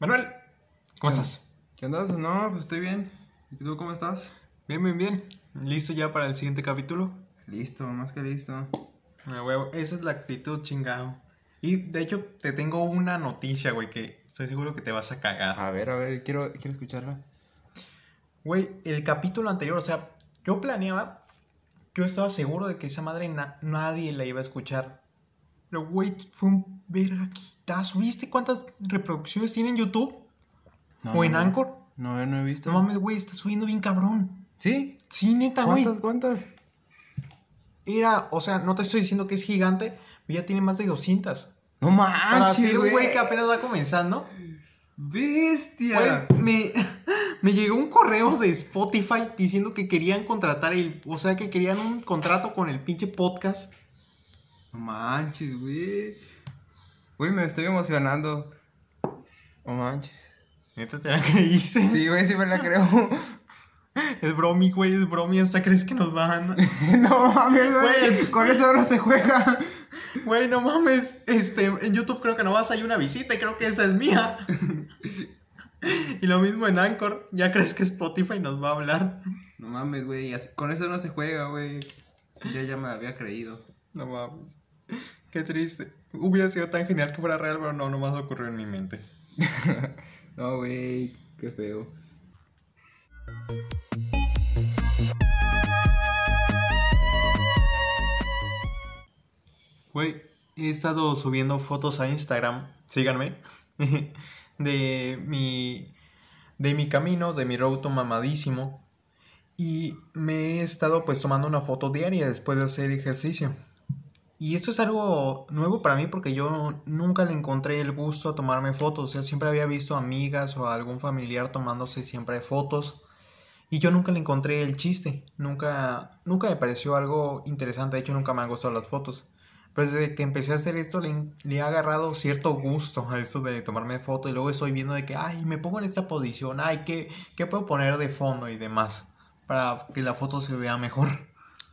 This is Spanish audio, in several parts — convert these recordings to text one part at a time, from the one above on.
Manuel, ¿cómo estás? ¿Qué andas? No, pues estoy bien. ¿Y tú cómo estás? Bien, bien, bien. ¿Listo ya para el siguiente capítulo? Listo, más que listo. Ah, huevo, esa es la actitud chingado. Y de hecho, te tengo una noticia, güey, que estoy seguro que te vas a cagar. A ver, a ver, quiero, quiero escucharla. Güey, el capítulo anterior, o sea, yo planeaba, yo estaba seguro de que esa madre na- nadie la iba a escuchar. Pero, güey, fue un vergaquitazo. ¿Viste cuántas reproducciones tiene en YouTube? No, ¿O en no, Anchor? No, no he visto. No mames, güey, está subiendo bien cabrón. ¿Sí? Sí, neta, güey. ¿Cuántas, cuántas? Era, o sea, no te estoy diciendo que es gigante, pero ya tiene más de 200. No manches, Para ser un güey que apenas va comenzando. Bestia. Güey, me, me llegó un correo de Spotify diciendo que querían contratar el. O sea, que querían un contrato con el pinche podcast. No manches, güey. Güey, me estoy emocionando. No manches. Neta, te la creíste. Sí, güey, sí me la creo. Es bromi, güey, es bromi. Hasta crees que nos van. no mames, güey. Güey. Con eso no se juega. Güey, no mames. Este, en YouTube creo que nomás hay una visita y creo que esa es mía. y lo mismo en Anchor. Ya crees que Spotify nos va a hablar. No mames, güey. Con eso no se juega, güey. Yo ya me había creído. No mames. Qué triste. Hubiera sido tan genial que fuera real, pero no, nomás ocurrió en mi mente. No, güey. Qué feo. Güey, he estado subiendo fotos a Instagram, síganme, de mi, de mi camino, de mi roto mamadísimo. Y me he estado pues tomando una foto diaria después de hacer ejercicio. Y esto es algo nuevo para mí porque yo nunca le encontré el gusto a tomarme fotos. O sea, siempre había visto amigas o algún familiar tomándose siempre fotos. Y yo nunca le encontré el chiste. Nunca, nunca me pareció algo interesante. De hecho, nunca me han gustado las fotos. Pero desde que empecé a hacer esto, le, le he agarrado cierto gusto a esto de tomarme foto. Y luego estoy viendo de que, ay, me pongo en esta posición. Ay, ¿qué, qué puedo poner de fondo y demás? Para que la foto se vea mejor.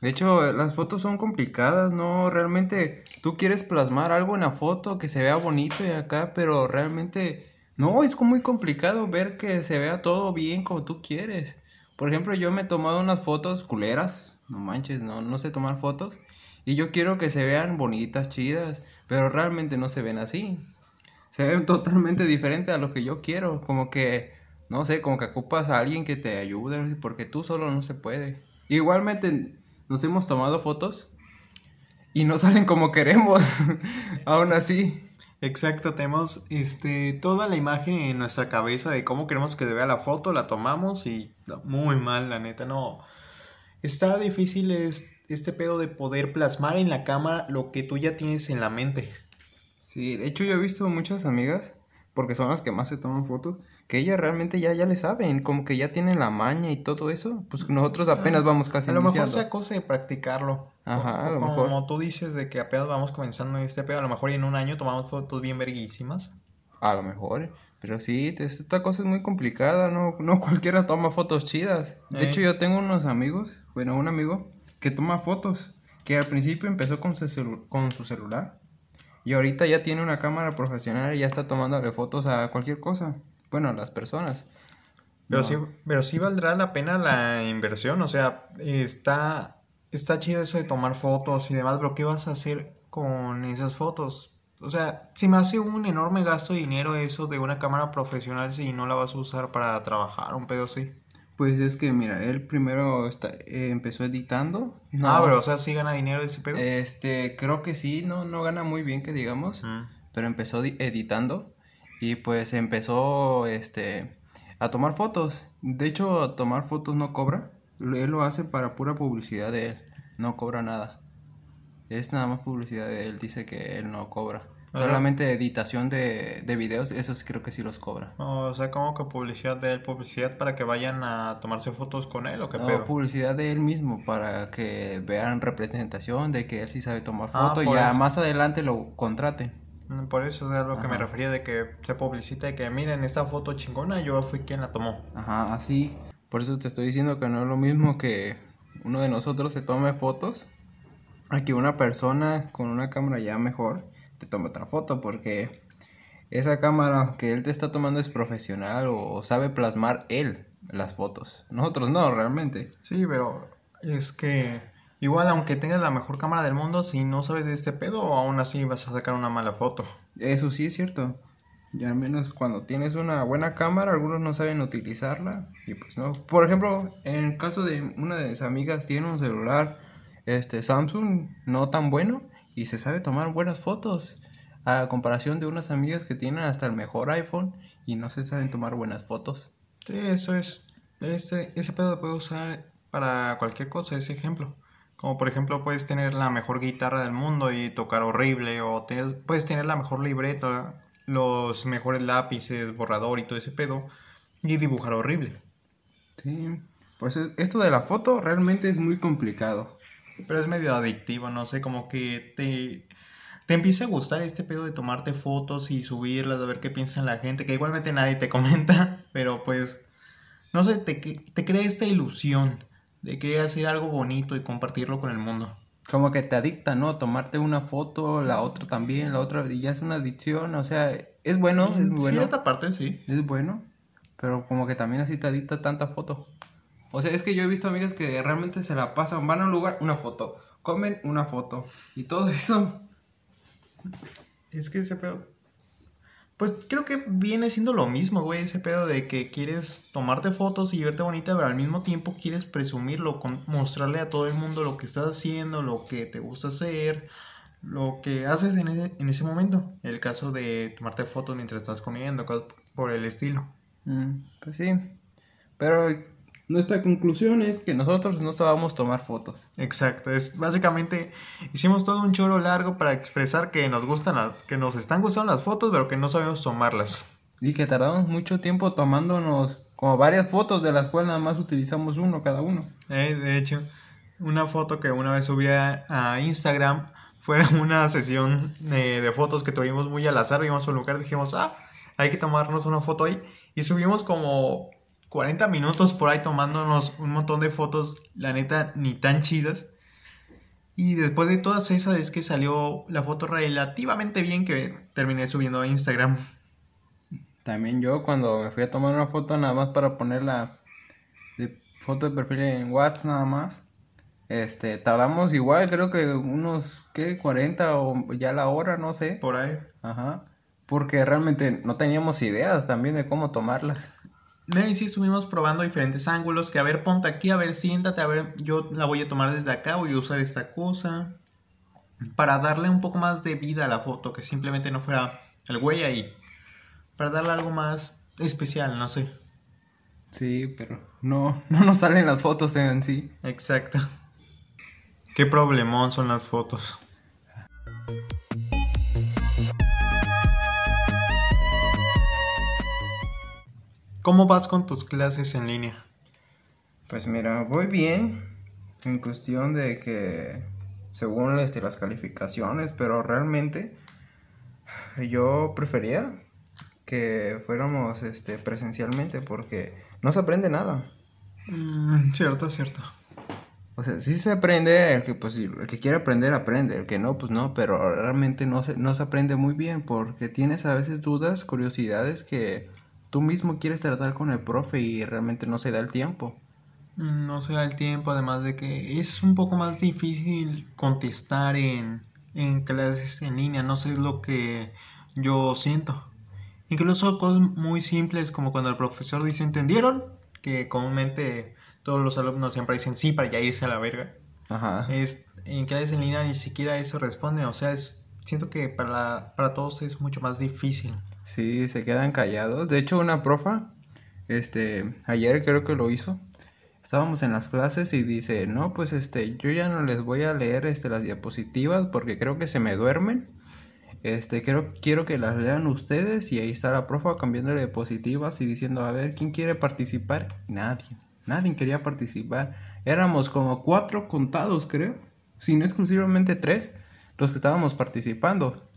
De hecho, las fotos son complicadas, ¿no? Realmente tú quieres plasmar algo en la foto que se vea bonito y acá, pero realmente no, es muy complicado ver que se vea todo bien como tú quieres. Por ejemplo, yo me he tomado unas fotos culeras, no manches, no, no sé tomar fotos, y yo quiero que se vean bonitas, chidas, pero realmente no se ven así. Se ven totalmente diferente a lo que yo quiero, como que, no sé, como que ocupas a alguien que te ayude, porque tú solo no se puede. Igualmente nos hemos tomado fotos y no salen como queremos, aún así. Exacto, tenemos este, toda la imagen en nuestra cabeza de cómo queremos que se vea la foto, la tomamos y muy mal, la neta, no. Está difícil es- este pedo de poder plasmar en la cámara lo que tú ya tienes en la mente. Sí, de hecho yo he visto muchas amigas, porque son las que más se toman fotos, que ellas realmente ya, ya le saben, como que ya tienen la maña y todo eso, pues nosotros apenas vamos casi A lo mejor iniciando. sea cosa de practicarlo. Ajá, Co- a lo como, mejor. como tú dices de que apenas vamos comenzando en este pedo, a lo mejor en un año tomamos fotos bien verguísimas. A lo mejor, pero sí, esta cosa es muy complicada, no, no cualquiera toma fotos chidas. De Eh. hecho, yo tengo unos amigos, bueno, un amigo que toma fotos, que al principio empezó con su, celu- con su celular y ahorita ya tiene una cámara profesional y ya está tomándole fotos a cualquier cosa, bueno, a las personas. Pero, No. sí, pero sí valdrá la pena la inversión, o sea, está, está chido eso de tomar fotos y demás, pero ¿qué vas a hacer con esas fotos? O sea, se me hace un enorme gasto de dinero eso de una cámara profesional si no la vas a usar para trabajar, un pedo así. Pues es que, mira, él primero está- eh, empezó editando. Ah, pero o sea, sí gana dinero ese pedo. Este, creo que sí, no, no gana muy bien que digamos. Mm. pero empezó di- editando y pues empezó este a tomar fotos. De hecho, a tomar fotos no cobra. Él lo hace para pura publicidad de él. No cobra nada. Es nada más publicidad de él. Dice que él no cobra. Solamente editación de, de videos, esos creo que sí los cobra. O sea, como que publicidad de él, publicidad para que vayan a tomarse fotos con él o qué No, pedo. publicidad de él mismo para que vean representación de que él sí sabe tomar Ah, foto y ya más adelante lo contraten. Por eso es a lo que me refería de que se publicita de que miren esta foto chingona, yo fui quien la tomó. Ajá, así. Por eso te estoy diciendo que no es lo mismo que uno de nosotros se tome fotos a que una persona con una cámara ya mejor te tome otra foto porque esa cámara que él te está tomando es profesional o sabe plasmar él las fotos. Nosotros no, realmente. Sí, pero es que igual aunque tengas la mejor cámara del mundo, si no sabes de este pedo, aún así vas a sacar una mala foto. Eso sí es cierto. Y al menos cuando tienes una buena cámara, algunos no saben utilizarla. Y pues no. Por ejemplo, en el caso de una de mis amigas, tiene un celular este Samsung no tan bueno y se sabe tomar buenas fotos. A comparación de unas amigas que tienen hasta el mejor iPhone y no se saben tomar buenas fotos. Sí, eso es. Ese, ese pedo lo puedes usar para cualquier cosa, ese ejemplo. Como por ejemplo, puedes tener la mejor guitarra del mundo y tocar horrible, o te- puedes tener la mejor libreta, los mejores lápices, borrador y todo ese pedo, y dibujar horrible. Sí. Pues esto de la foto realmente es muy complicado. Pero es medio adictivo, no sé, como que te, te empieza a gustar este pedo de tomarte fotos y subirlas, a ver qué piensa la gente, que igualmente nadie te comenta, pero pues, no sé, te, te crea esta ilusión de querer hacer algo bonito y compartirlo con el mundo. Como que te adicta, ¿no? Tomarte una foto, la otra también, la otra, y ya es una adicción, o sea, es bueno, es bueno. cierta parte, sí. Es bueno, pero como que también así te adicta tanta foto. O sea, es que yo he visto amigas que realmente se la pasan, van a un lugar, una foto, comen una foto, y todo eso. Es que ese pedo. Pues creo que viene siendo lo mismo, güey, ese pedo de que quieres tomarte fotos y verte bonita, pero al mismo tiempo quieres presumirlo, con, mostrarle a todo el mundo lo que estás haciendo, lo que te gusta hacer, lo que haces en ese, en ese momento. El caso de tomarte fotos mientras estás comiendo, cosas por el estilo. Mm, pues sí, pero nuestra conclusión es que nosotros no sabemos tomar fotos. Exacto, es básicamente hicimos todo un choro largo para expresar que nos gustan, la- que nos están gustando las fotos, pero que no sabemos tomarlas. Y que tardamos mucho tiempo tomándonos como varias fotos, de las cuales nada más utilizamos uno cada uno. Eh, de hecho, una foto que una vez subí a, a Instagram fue una sesión de, de fotos que tuvimos muy al azar. Vimos un lugar, dijimos, ah, hay que tomarnos una foto ahí. Y subimos como 40 minutos por ahí tomándonos un montón de fotos, la neta, ni tan chidas. Y después de todas esas es que salió la foto relativamente bien que terminé subiendo a Instagram. También yo cuando me fui a tomar una foto nada más para ponerla de foto de perfil en WhatsApp nada más. Este, tardamos igual, creo que unos, ¿qué? 40 o ya la hora, no sé. Por ahí. Ajá. Porque realmente no teníamos ideas también de cómo tomarlas. Y sí estuvimos probando diferentes ángulos, que a ver, ponte aquí, a ver, siéntate, a ver, yo la voy a tomar desde acá, voy a usar esta cosa, para darle un poco más de vida a la foto, que simplemente no fuera el güey ahí, para darle algo más especial, no sé. Sí, pero no, no nos salen las fotos en sí. Exacto. Qué problemón son las fotos. ¿Cómo vas con tus clases en línea? Pues mira, voy bien en cuestión de que según este, las calificaciones, pero realmente yo prefería que fuéramos este, presencialmente porque no se aprende nada. Mm, cierto, cierto. O sea, sí se aprende, el que, pues, el que quiere aprender, aprende, el que no, pues no, pero realmente no se, no se aprende muy bien porque tienes a veces dudas, curiosidades que tú mismo quieres tratar con el profe y realmente no se da el tiempo. No se da el tiempo, además de que es un poco más difícil contestar en, en clases en línea, no sé lo que yo siento. Incluso cosas muy simples como cuando el profesor dice ¿entendieron? Que comúnmente todos los alumnos siempre dicen sí para ya irse a la verga. Ajá. Es, en clases en línea ni siquiera eso responde, o sea, es, siento que para, la- para todos es mucho más difícil. Sí, se quedan callados. De hecho, una profa, este, ayer creo que lo hizo. Estábamos en las clases y dice, no, pues este, yo ya no les voy a leer este, las diapositivas porque creo que se me duermen. Este, quiero, quiero que las lean ustedes y ahí está la profa cambiándole diapositivas y diciendo, a ver, ¿quién quiere participar? Nadie, nadie quería participar. Éramos como cuatro contados, creo, si no exclusivamente tres, los que estábamos participando.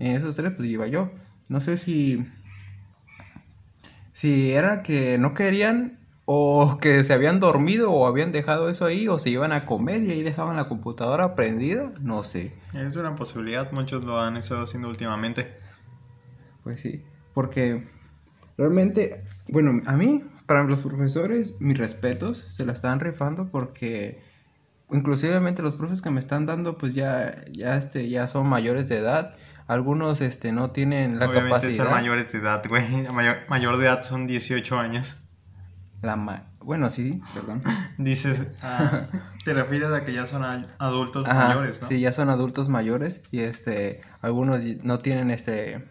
En esos tres, pues iba yo. No sé si. Si era que no querían o que se habían dormido o habían dejado eso ahí o se iban a comer y ahí dejaban la computadora prendida, no sé. Es una posibilidad, muchos lo han estado haciendo últimamente. Pues sí, porque realmente, bueno, a mí, para los profesores, mis respetos, se la están rifando porque inclusivamente los profes que me están dando, pues ya, ya, este, ya son mayores de edad. Algunos este, no tienen la Obviamente capacidad. son mayores de edad, güey. Mayor, mayor de edad son 18 años. La ma- bueno, sí, perdón. Dices, ah, te refieres a que ya son adultos Ajá, mayores, ¿no? Sí, ya son adultos mayores y este, algunos no tienen este,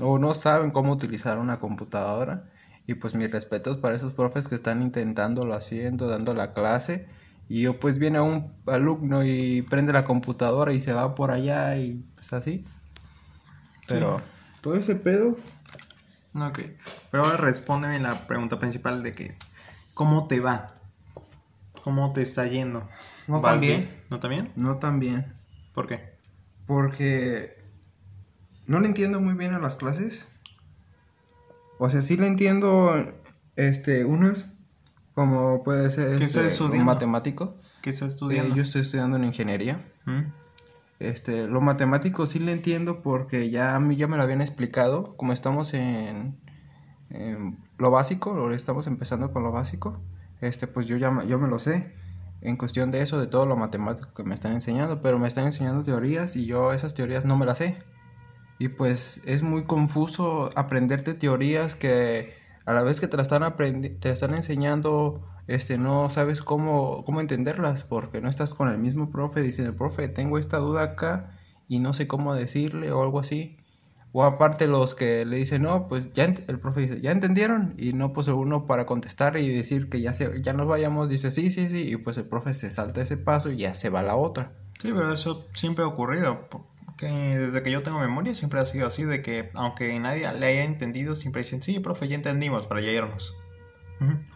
o no saben cómo utilizar una computadora. Y pues mis respetos para esos profes que están intentándolo haciendo, dando la clase. Y yo, pues viene un alumno y prende la computadora y se va por allá y pues así. Pero todo ese pedo, Ok. Pero ahora respóndeme la pregunta principal de que, ¿cómo te va? ¿Cómo te está yendo? No ¿Vas tan bien. ¿No tan bien? no tan bien. ¿Por qué? Porque no le entiendo muy bien a las clases. O sea, sí le entiendo este unas como puede ser ¿Qué este, estás un matemático. ¿Qué estás Eh, estudiando? yo estoy estudiando en ingeniería. ¿Mm? Este, lo matemático sí le entiendo porque ya a mí ya me lo habían explicado, como estamos en, lo básico, estamos empezando con lo básico, este, pues yo ya yo me lo sé en cuestión de eso, de todo lo matemático que me están enseñando, pero me están enseñando teorías y yo esas teorías no me las sé. Y pues es muy confuso aprenderte teorías que a la vez que te las están aprendi- te están enseñando, este, no sabes cómo, cómo entenderlas, porque no estás con el mismo profe diciendo, profe, tengo esta duda acá y no sé cómo decirle o algo así. O aparte los que le dicen, no, pues ya ent-", el profe dice, ¿ya entendieron? Y no, pues uno para contestar y decir que ya, se, ya nos vayamos, dice, sí, sí, sí, y pues el profe se salta ese paso y ya se va a la otra. Sí, pero eso siempre ha ocurrido. Porque desde que yo tengo memoria siempre ha sido así, de que aunque nadie le haya entendido, siempre dicen, sí, profe, ya entendimos, para ya irnos.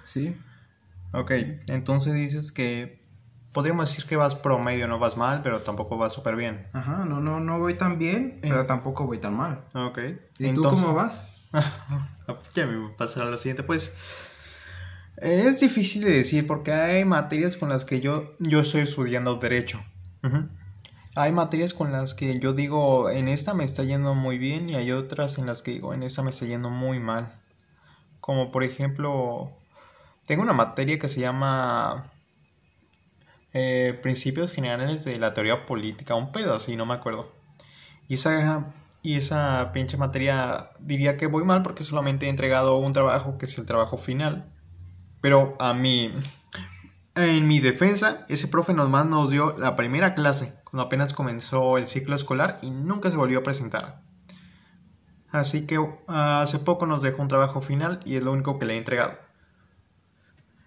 Sí. Ok, entonces dices que podríamos decir que vas promedio, no vas mal, pero tampoco vas súper bien. Ajá, no, no, no voy tan bien, pero tampoco voy tan mal. Ok. ¿Y tú cómo vas? ya me pasará a lo siguiente, pues. Es difícil de decir porque hay materias con las que yo, yo estoy estudiando derecho. Ujú. Hay materias con las que yo digo, en esta me está yendo muy bien y hay otras en las que digo, en esta me está yendo muy mal. Como por ejemplo, tengo una materia que se llama eh, Principios Generales de la Teoría Política, un pedo así, no me acuerdo. Y esa, y esa pinche materia diría que voy mal porque solamente he entregado un trabajo que es el trabajo final. Pero a mí, en mi defensa, ese profe nomás nos dio la primera clase cuando apenas comenzó el ciclo escolar y nunca se volvió a presentar. Así que ah, hace poco nos dejó un trabajo final y es lo único que le he entregado.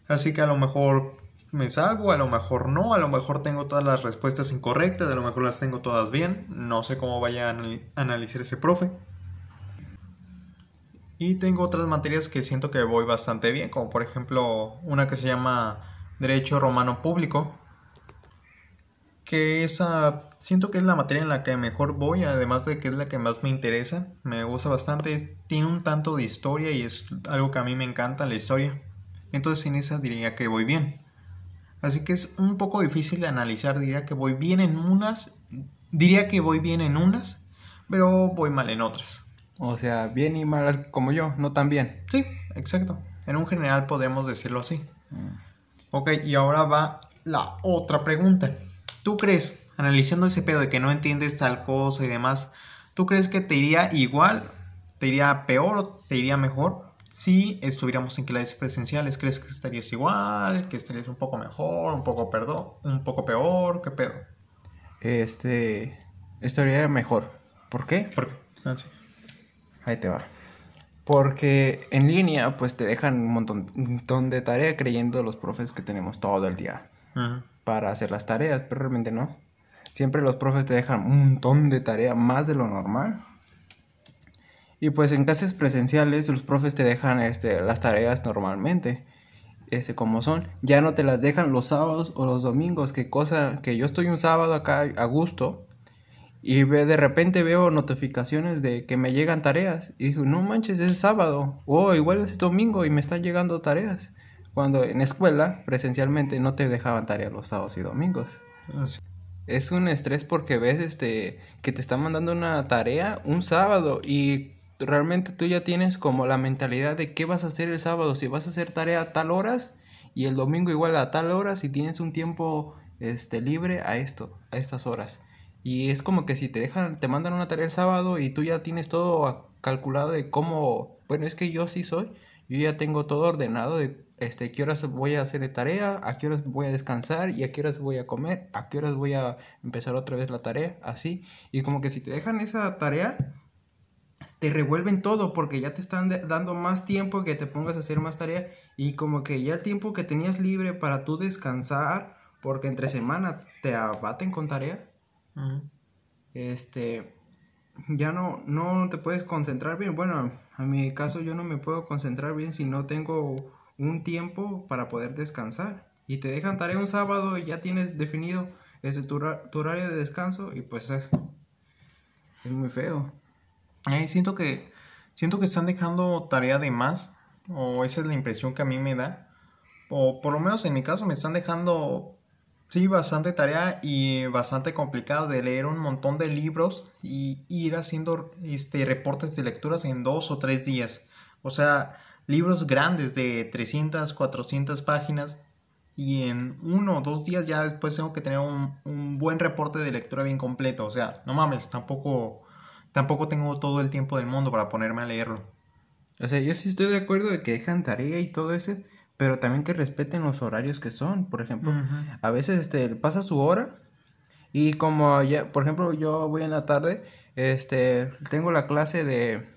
Así que a lo mejor me salgo, a lo mejor no, a lo mejor tengo todas las respuestas incorrectas, a lo mejor las tengo todas bien. No sé cómo vaya a anali- analizar ese profe. Y tengo otras materias que siento que voy bastante bien, como por ejemplo una que se llama Derecho Romano Público, que esa siento que es la materia en la que mejor voy, además de que es la que más me interesa, me gusta bastante, es- tiene un tanto de historia y es algo que a mí me encanta, la historia. Entonces en esa diría que voy bien. Así que es un poco difícil de analizar, diría que voy bien en unas, diría que voy bien en unas, pero voy mal en otras. O sea, bien y mal como yo, no tan bien. Sí, exacto. En un general podríamos decirlo así. Ok, y ahora va la otra pregunta. ¿Tú crees, analizando ese pedo de que no entiendes tal cosa y demás, ¿tú crees que te iría igual, te iría peor o te iría mejor si estuviéramos en clases presenciales? ¿Crees que estarías igual, que estarías un poco mejor, un poco, perdón, un poco peor? ¿Qué pedo? Este, estaría mejor. ¿Por qué? ¿Por qué? Ah, sí. Ahí te va. Porque en línea, pues te dejan un montón, de tarea creyendo los profes que tenemos todo el día. Para hacer las tareas, pero realmente no. Siempre los profes te dejan un montón de tarea más de lo normal. Y pues en clases presenciales los profes te dejan este, las tareas normalmente, este, como son. Ya no te las dejan los sábados o los domingos, que cosa que yo estoy un sábado acá a gusto Y de repente veo notificaciones de que me llegan tareas. Y digo, no manches, es sábado. O igual es domingo y me están llegando tareas. Cuando en escuela, presencialmente, no te dejaban tareas los sábados y domingos. Ah, Es un estrés porque ves este que te están mandando una tarea un sábado y realmente tú ya tienes como la mentalidad de qué vas a hacer el sábado, si vas a hacer tarea a tal horas y el domingo igual a tal hora, si tienes un tiempo este libre a esto, a estas horas. Y es como que si te dejan, te mandan una tarea el sábado y tú ya tienes todo calculado de cómo, bueno, es que yo sí soy, yo ya tengo todo ordenado de este, qué horas voy a hacer de tarea, a qué horas voy a descansar y a qué horas voy a comer, a qué horas voy a empezar otra vez la tarea, así. Y como que si te dejan esa tarea, te revuelven todo porque ya te están dando más tiempo que te pongas a hacer más tarea y como que ya el tiempo que tenías libre para tú descansar, porque entre semana te abaten con tarea, este, ya no, no te puedes concentrar bien. Bueno, en mi caso yo no me puedo concentrar bien si no tengo un tiempo para poder descansar. Y te dejan tarea un sábado y ya tienes definido ese tu, hora- tu horario de descanso y pues eh, es muy feo. Eh, siento que siento que están dejando tarea de más o esa es la impresión que a mí me da o por lo menos en mi caso me están dejando sí bastante tarea y bastante complicado de leer un montón de libros y ir haciendo este reportes de lecturas en dos o tres días o sea libros grandes de 300 400 páginas y en uno o dos días ya después tengo que tener un, un buen reporte de lectura bien completo o sea no mames tampoco tampoco tengo todo el tiempo del mundo para ponerme a leerlo. O sea, yo sí estoy de acuerdo de que dejan tarea y todo ese, pero también que respeten los horarios que son. Por ejemplo, a veces este pasa su hora y como ya, por ejemplo, yo voy en la tarde, este, tengo la clase de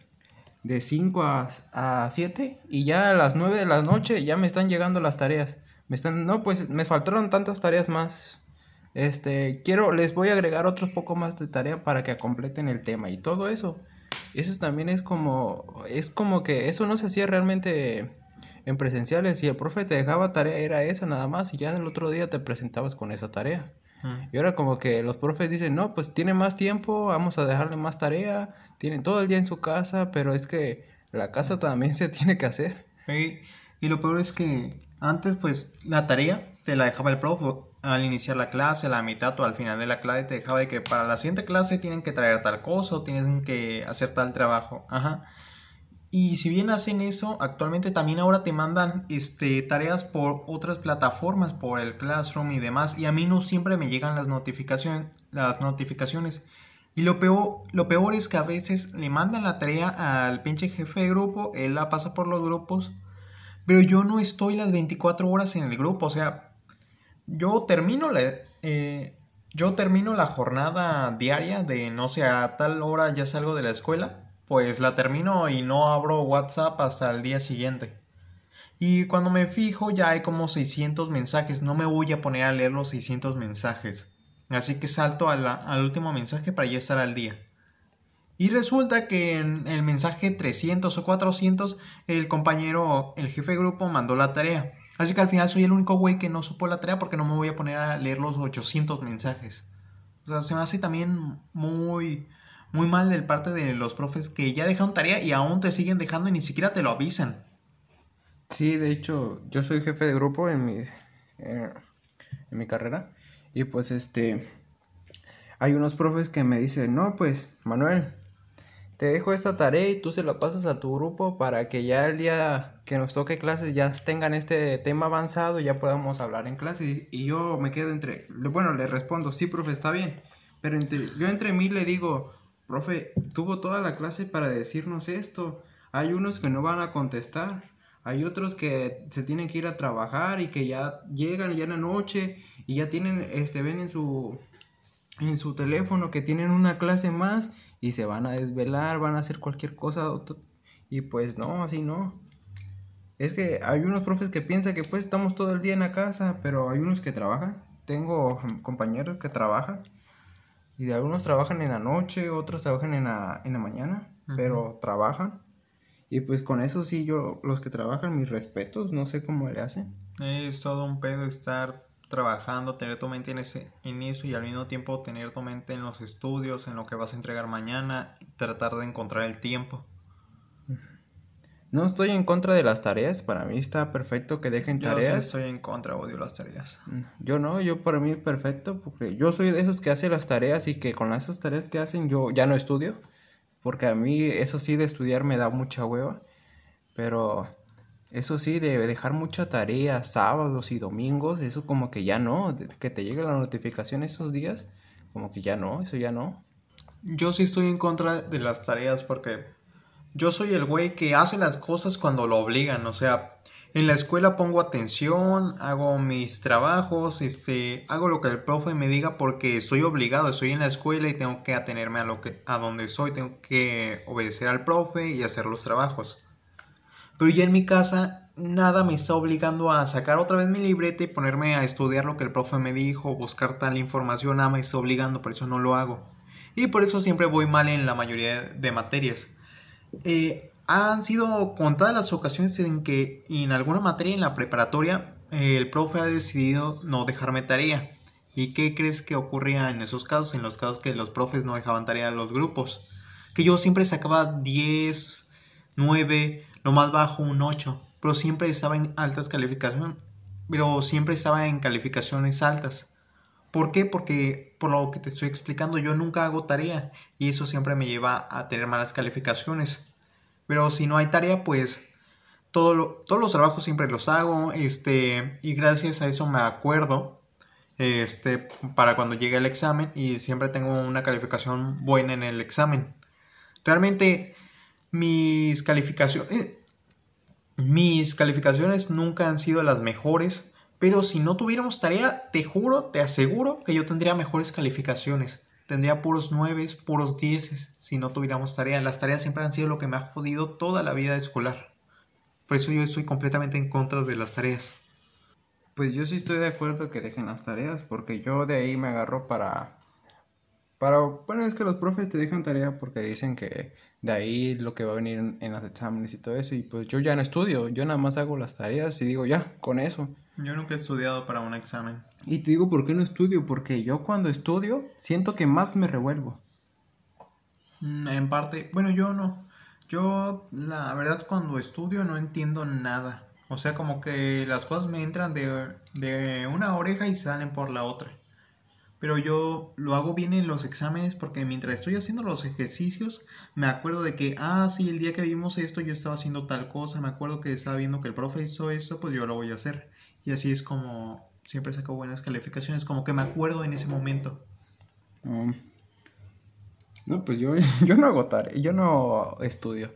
de 5 a, a 7 y ya a las 9 de la noche ya me están llegando las tareas. Me están, no, pues me faltaron tantas tareas más. Este, quiero, les voy a agregar otros poco más de tarea para que completen el tema y todo eso. Eso también es como, es como que eso no se hacía realmente en presenciales. Si el profe te dejaba tarea era esa nada más y ya el otro día te presentabas con esa tarea. Y ahora como que los profes dicen, no, pues tiene más tiempo, vamos a dejarle más tarea, tienen todo el día en su casa, pero es que la casa también se tiene que hacer. Y, y lo peor es que antes pues la tarea te la dejaba el profe al iniciar la clase, a la mitad o al final de la clase te dejaba de que para la siguiente clase tienen que traer tal cosa o tienen que hacer tal trabajo. Ajá. Y si bien hacen eso, actualmente también ahora te mandan este, tareas por otras plataformas, por el Classroom y demás. Y a mí no siempre me llegan las, notificación, las notificaciones. Y lo peor, lo peor es que a veces le mandan la tarea al pinche jefe de grupo, él la pasa por los grupos, pero yo no estoy las 24 horas en el grupo. O sea, yo termino la, eh, yo termino la jornada diaria de no sé, a tal hora ya salgo de la escuela pues la termino y no abro WhatsApp hasta el día siguiente. Y cuando me fijo ya hay como 600 mensajes, no me voy a poner a leer los 600 mensajes. Así que salto al último mensaje para ya estar al día. Y resulta que en el mensaje 300 o 400 el compañero, el jefe de grupo mandó la tarea. Así que al final soy el único güey que no supo la tarea porque no me voy a poner a leer los 800 mensajes. O sea, se me hace también muy, muy mal del parte de los profes que ya dejaron tarea y aún te siguen dejando y ni siquiera te lo avisan. Sí, de hecho, yo soy jefe de grupo en mi, eh, en mi carrera. Y pues este, hay unos profes que me dicen, no, pues, Manuel, te dejo esta tarea y tú se la pasas a tu grupo para que ya el día que nos toque clases ya tengan este tema avanzado ya podamos hablar en clase. Y yo me quedo entre, bueno, le respondo, sí, profe, está bien. Pero entre, yo entre mí le digo, profe, tuvo toda la clase para decirnos esto. Hay unos que no van a contestar. Hay otros que se tienen que ir a trabajar y que ya llegan ya en la noche y ya tienen, este, ven en su, en su teléfono que tienen una clase más y se van a desvelar, van a hacer cualquier cosa y pues no, así no. Es que hay unos profes que piensan que pues estamos todo el día en la casa, pero hay unos que trabajan. Tengo compañeros que trabajan y de algunos trabajan en la noche, otros trabajan en la, en la mañana, pero trabajan. Y pues con eso sí, yo, los que trabajan, mis respetos, no sé cómo le hacen. Es todo un pedo estar trabajando, tener tu mente en, ese, en eso y al mismo tiempo tener tu mente en los estudios, en lo que vas a entregar mañana, tratar de encontrar el tiempo. No estoy en contra de las tareas, para mí está perfecto que dejen tareas. Yo estoy en contra, odio las tareas. Mm, yo no, yo para mí perfecto, porque yo soy de esos que hacen las tareas y que con esas tareas que hacen yo ya no estudio, porque a mí eso sí de estudiar me da mucha hueva, pero eso sí de dejar mucha tarea sábados y domingos, eso como que ya no, que te llegue la notificación esos días, como que ya no, eso ya no. Yo sí estoy en contra de las tareas porque yo soy el güey que hace las cosas cuando lo obligan, o sea, en la escuela pongo atención, hago mis trabajos, este, hago lo que el profe me diga porque estoy obligado, estoy en la escuela y tengo que atenerme a lo que a donde soy, tengo que obedecer al profe y hacer los trabajos. Pero ya en mi casa nada me está obligando a sacar otra vez mi libreta y ponerme a estudiar lo que el profe me dijo, buscar tal información, nada me está obligando, por eso no lo hago. Y por eso siempre voy mal en la mayoría de materias. Eh, han sido contadas las ocasiones en que en alguna materia en la preparatoria eh, el profe ha decidido no dejarme tarea. ¿Y qué crees que ocurría en esos casos? En los casos que los profes no dejaban tarea a los grupos. Que yo siempre sacaba 10, 9, lo más bajo un 8. Pero siempre estaba en altas calificaciones. Pero siempre estaba en calificaciones altas. ¿Por qué? Porque por lo que te estoy explicando, yo nunca hago tarea y eso siempre me lleva a tener malas calificaciones. Pero si no hay tarea, pues todo todos los trabajos siempre los hago, este, y gracias a eso me acuerdo, este, para cuando llegue el examen y siempre tengo una calificación buena en el examen. Realmente mis calificaciones, mis calificaciones nunca han sido las mejores pero si no tuviéramos tarea, te juro, te aseguro que yo tendría mejores calificaciones. Tendría puros 9, puros 10 si no tuviéramos tarea. Las tareas siempre han sido lo que me ha jodido toda la vida escolar. Por eso yo estoy completamente en contra de las tareas. Pues yo sí estoy de acuerdo que dejen las tareas, porque yo de ahí me agarro para... Para... Bueno, es que los profes te dejan tarea porque dicen que de ahí lo que va a venir en, en los exámenes y todo eso. Y pues yo ya no estudio, yo nada más hago las tareas y digo ya, con eso. Yo nunca he estudiado para un examen. Y te digo por qué no estudio, porque yo cuando estudio siento que más me revuelvo. Mm, en parte, bueno, yo no. Yo, la verdad, cuando estudio no entiendo nada. O sea, como que las cosas me entran de, de una oreja y salen por la otra. Pero yo lo hago bien en los exámenes porque mientras estoy haciendo los ejercicios, me acuerdo de que, ah, sí, el día que vimos esto yo estaba haciendo tal cosa, me acuerdo que estaba viendo que el profe hizo esto, pues yo lo voy a hacer. Y así es como siempre saco buenas calificaciones, como que me acuerdo en ese momento. Mm. no, pues yo, yo no hago yo no estudio.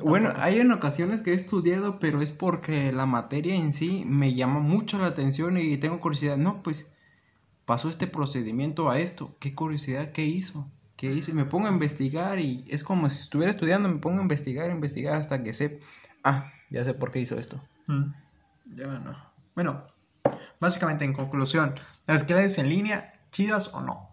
Bueno, hay en ocasiones que he estudiado, pero es porque la materia en sí me llama mucho la atención y tengo curiosidad. No, pues pasó este procedimiento a esto. Qué curiosidad, ¿qué hizo? ¿Qué hizo? Y me pongo a investigar y es como si estuviera estudiando, me pongo a investigar, investigar hasta que sé, ah, ya sé por qué hizo esto. Mm. Ya no. Bueno, básicamente en conclusión, ¿las clases en línea, chidas o no?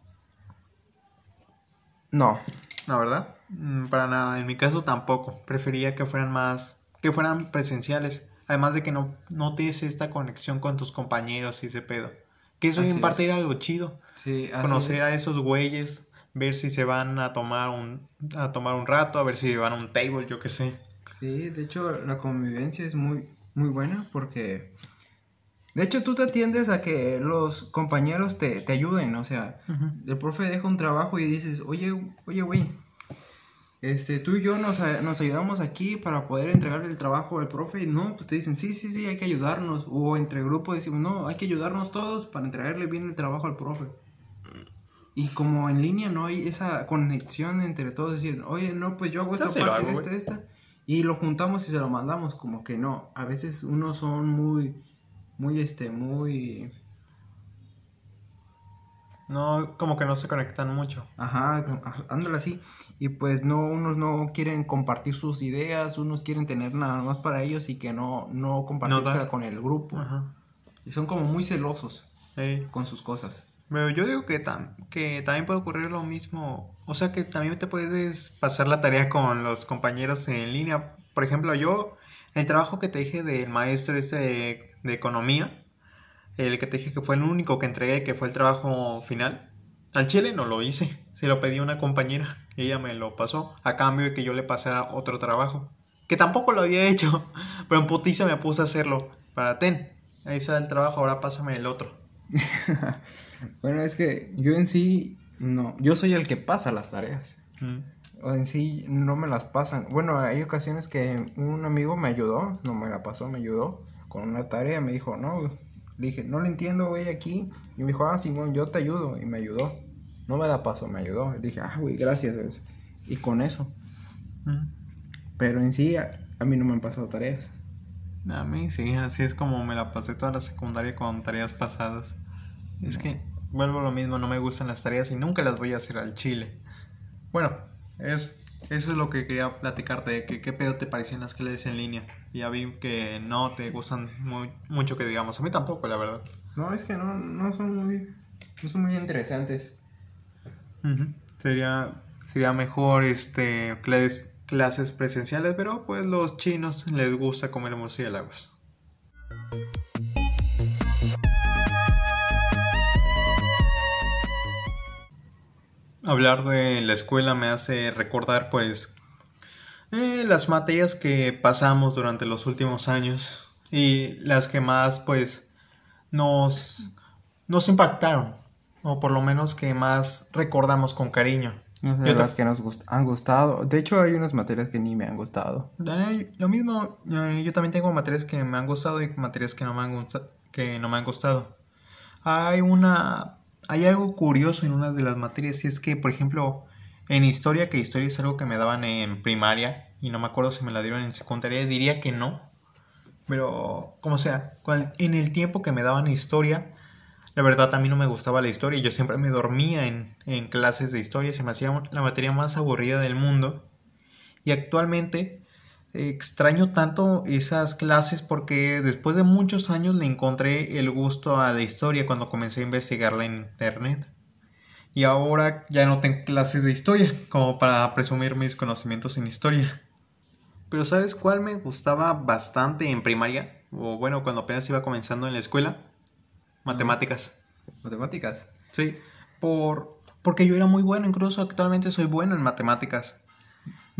No. No, ¿verdad? Mm, para nada, en mi caso tampoco. Prefería que fueran más, que fueran presenciales. Además de que no notes esta conexión con tus compañeros y ese pedo. Que eso en parte era algo chido. Sí, Conocer a esos güeyes, ver si se van a tomar un, a tomar un rato, a ver si van a un table, yo qué sé. Sí, de hecho la convivencia es muy, muy buena porque de hecho, tú te atiendes a que los compañeros te, ayuden, o sea, el profe deja un trabajo y dices, oye, oye, güey, este, tú y yo nos, ayudamos aquí para poder entregarle el trabajo al profe, y no, pues te dicen, sí, sí, sí, hay que ayudarnos, o entre grupos decimos, no, hay que ayudarnos todos para entregarle bien el trabajo al profe. Y como en línea no hay esa conexión entre todos, decir, oye, no, pues yo hago esta parte, esta, esta, y lo juntamos y se lo mandamos, como que no, a veces unos son muy muy, este, muy... No, como que no se conectan mucho. Ajá, ándale así. Y pues no, unos no quieren compartir sus ideas, unos quieren tener nada más para ellos y que no, no compartirse con el grupo. Ajá. Y son como muy celosos con sus cosas. Pero yo digo que, que también puede ocurrir lo mismo. O sea que también te puedes pasar la tarea con los compañeros en línea. Por ejemplo, yo, el trabajo que te dije del maestro este de economía, el que te dije que fue el único que entregué, que fue el trabajo final. Al chile no lo hice, se lo pedí a una compañera, ella me lo pasó, a cambio de que yo le pasara otro trabajo, que tampoco lo había hecho, pero en putiza me puse a hacerlo, para ten, ahí está el trabajo, ahora pásame el otro. bueno, es que yo en sí, no, yo soy el que pasa las tareas. O en sí no me las pasan. Bueno, hay ocasiones que un amigo me ayudó, no me la pasó, me ayudó con una tarea, me dijo, no, dije, no lo entiendo, güey, aquí. Y me dijo, ah, Simón, yo te ayudo. Y me ayudó. No me la pasó, me ayudó. Y dije, ah, güey, gracias. Y con eso. Pero en sí, a, mí no me han pasado tareas. A mí sí, así es como me la pasé toda la secundaria con tareas pasadas. Es que vuelvo a lo mismo, no me gustan las tareas y nunca las voy a hacer al chile. Bueno, es, eso es lo que quería platicarte, que qué pedo te parecían las clases en línea. Ya vi que no te gustan muy, mucho que digamos. A mí tampoco, la verdad. No, es que no, no son muy, no son muy interesantes. Sería, sería mejor este clases, clases presenciales, pero pues los chinos les gusta comer murciélagos. Hablar de la escuela me hace recordar pues eh, las materias que pasamos durante los últimos años y las que más pues nos, nos impactaron o por lo menos que más recordamos con cariño. las que nos han gustado. De hecho, hay unas materias que ni me han gustado. lo mismo, eh, yo también tengo materias que me han gustado y materias que no me han, que no me han gustado. Hay una hay algo curioso en una de las materias y es que, por ejemplo, en historia, que historia es algo que me daban en primaria y no me acuerdo si me la dieron en secundaria, diría que no. Pero, como sea, en el tiempo que me daban historia, la verdad a mí no me gustaba la historia. Yo siempre me dormía en, clases de historia, se me hacía la materia más aburrida del mundo. Y actualmente extraño tanto esas clases porque después de muchos años le encontré el gusto a la historia cuando comencé a investigarla en internet. Y ahora ya no tengo clases de historia como para presumir mis conocimientos en historia. Pero ¿sabes cuál me gustaba bastante en primaria? O bueno, cuando apenas iba comenzando en la escuela. Matemáticas. ¿Matemáticas? Sí, por, porque yo era muy bueno, incluso actualmente soy bueno en matemáticas.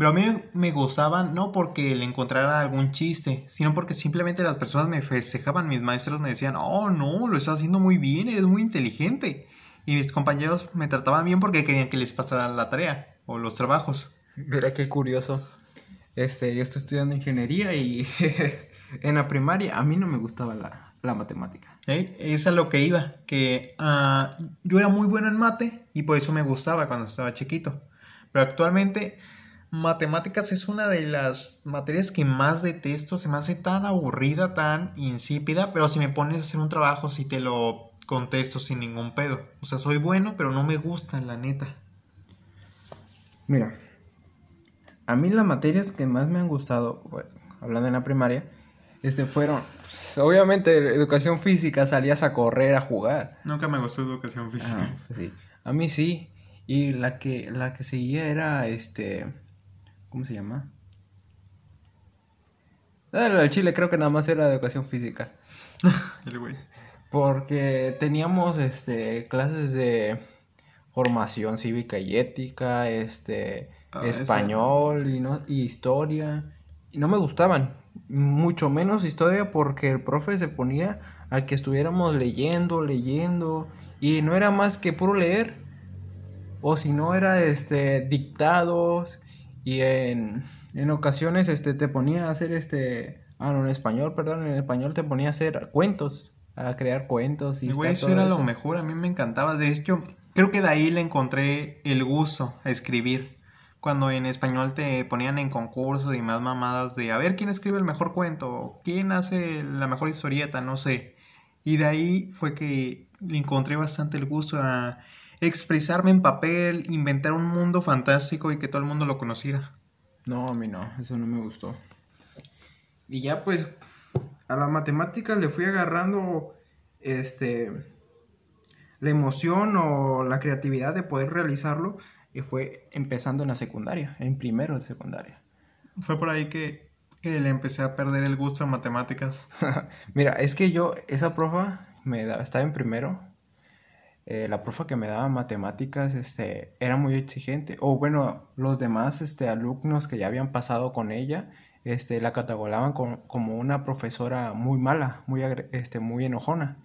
Pero a mí me gustaban no porque le encontrara algún chiste, sino porque simplemente las personas me festejaban, mis maestros me decían, oh no, lo estás haciendo muy bien, eres muy inteligente. Y mis compañeros me trataban bien porque querían que les pasara la tarea o los trabajos. Mira qué curioso. Este, yo estoy estudiando ingeniería y en la primaria a mí no me gustaba la, matemática. ¿Eh? Es a lo que iba, que ah, yo era muy bueno en mate y por eso me gustaba cuando estaba chiquito. Pero actualmente Matemáticas es una de las materias que más detesto, se me hace tan aburrida, tan insípida, pero si me pones a hacer un trabajo sí te lo contesto sin ningún pedo. O sea, soy bueno, pero no me gusta, la neta. Mira, a mí las materias que más me han gustado, hablando en la primaria, este fueron, pues, obviamente, educación física, salías a correr, a jugar. Nunca me gustó educación física. Ah, pues sí. A mí sí. Y la que, la que seguía era, este, ¿Cómo se llama? El chile creo que nada más era de educación física. El güey. Porque teníamos este clases de formación cívica y ética, este ah, español y no y historia y no me gustaban, mucho menos historia porque el profe se ponía a que estuviéramos leyendo, leyendo y no era más que puro leer o si no era este dictados y en, ocasiones este, te ponía a hacer este. Ah, no, en español, perdón, en español te ponía a hacer cuentos, a crear cuentos y eso era lo mejor, a mí me encantaba. De hecho, creo que de ahí le encontré el gusto a escribir. Cuando en español te ponían en concursos y más mamadas de a ver quién escribe el mejor cuento, quién hace la mejor historieta, no sé. Y de ahí fue que le encontré bastante el gusto a expresarme en papel, inventar un mundo fantástico y que todo el mundo lo conociera. No, a mí no, eso no me gustó. Y ya pues a la matemática le fui agarrando este la emoción o la creatividad de poder realizarlo y fue empezando en la secundaria, en primero de secundaria. Fue por ahí que, que le empecé a perder el gusto a matemáticas. Mira, es que yo, esa profa me da, estaba en primero, eh, la profa que me daba matemáticas este, era muy exigente. O bueno, los demás este, alumnos que ya habían pasado con ella este, la catalogaban como una profesora muy mala, muy, este, muy enojona.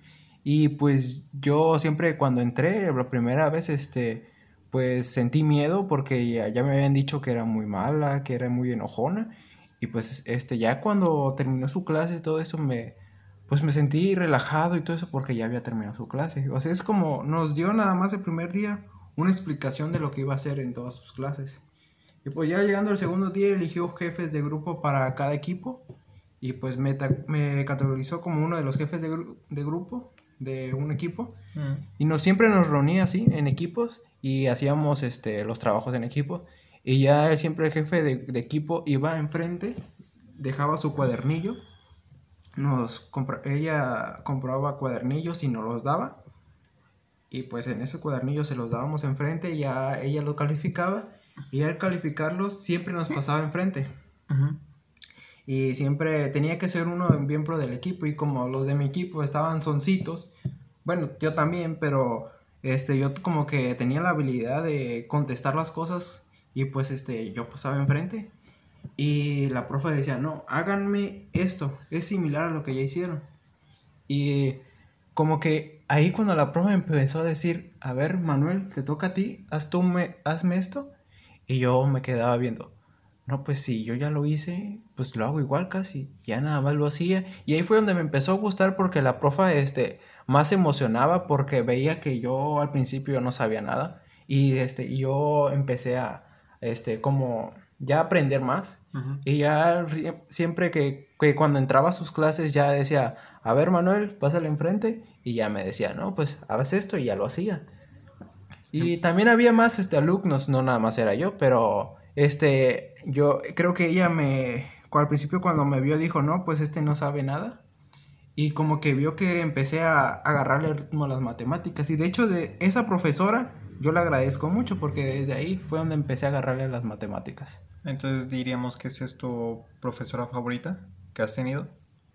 Y pues yo siempre cuando entré, la primera vez, este, pues sentí miedo porque ya, me habían dicho que era muy mala, que era muy enojona. Y pues este, ya cuando terminó su clase todo eso me, pues me sentí relajado y todo eso porque ya había terminado su clase. O sea, es como nos dio nada más el primer día una explicación de lo que iba a hacer en todas sus clases. Y pues ya llegando al segundo día eligió jefes de grupo para cada equipo y pues me, me categorizó como uno de los jefes de, de grupo de un equipo. Mm. Y nos siempre nos reunía así en equipos y hacíamos este, los trabajos en equipo. Y ya siempre el jefe de, de equipo iba enfrente, dejaba su cuadernillo nos ella compraba cuadernillos y nos los daba. Y pues en ese cuadernillo se los dábamos enfrente y ya ella lo calificaba. Y al calificarlos siempre nos pasaba enfrente. Y siempre tenía que ser uno miembro del equipo. Y como los de mi equipo estaban soncitos, bueno, yo también, pero este, yo como que tenía la habilidad de contestar las cosas. Y pues este, yo pasaba enfrente. Y la profe decía, no, háganme esto, es similar a lo que ya hicieron. Y como que ahí cuando la profe empezó a decir, a ver, Manuel, te toca a ti, haz tú me, hazme esto. Y yo me quedaba viendo, no, pues si yo ya lo hice, pues lo hago igual casi, ya nada más lo hacía. Y ahí fue donde me empezó a gustar porque la profe, este, más emocionaba porque veía que yo al principio no sabía nada. Y este, yo empecé a, este, como ya aprender más. Y ya siempre que, cuando entraba a sus clases ya decía, a ver Manuel, pásale enfrente. Y ya me decía, no, pues haz esto y ya lo hacía. Y también había más este, alumnos, no nada más era yo, pero este, yo creo que ella me, al principio cuando me vio dijo, no, pues este no sabe nada. Y como que vio que empecé a agarrarle el ritmo a las matemáticas. Y de hecho de esa profesora yo le agradezco mucho porque desde ahí fue donde empecé a agarrarle las matemáticas. Entonces diríamos que esa es tu profesora favorita que has tenido.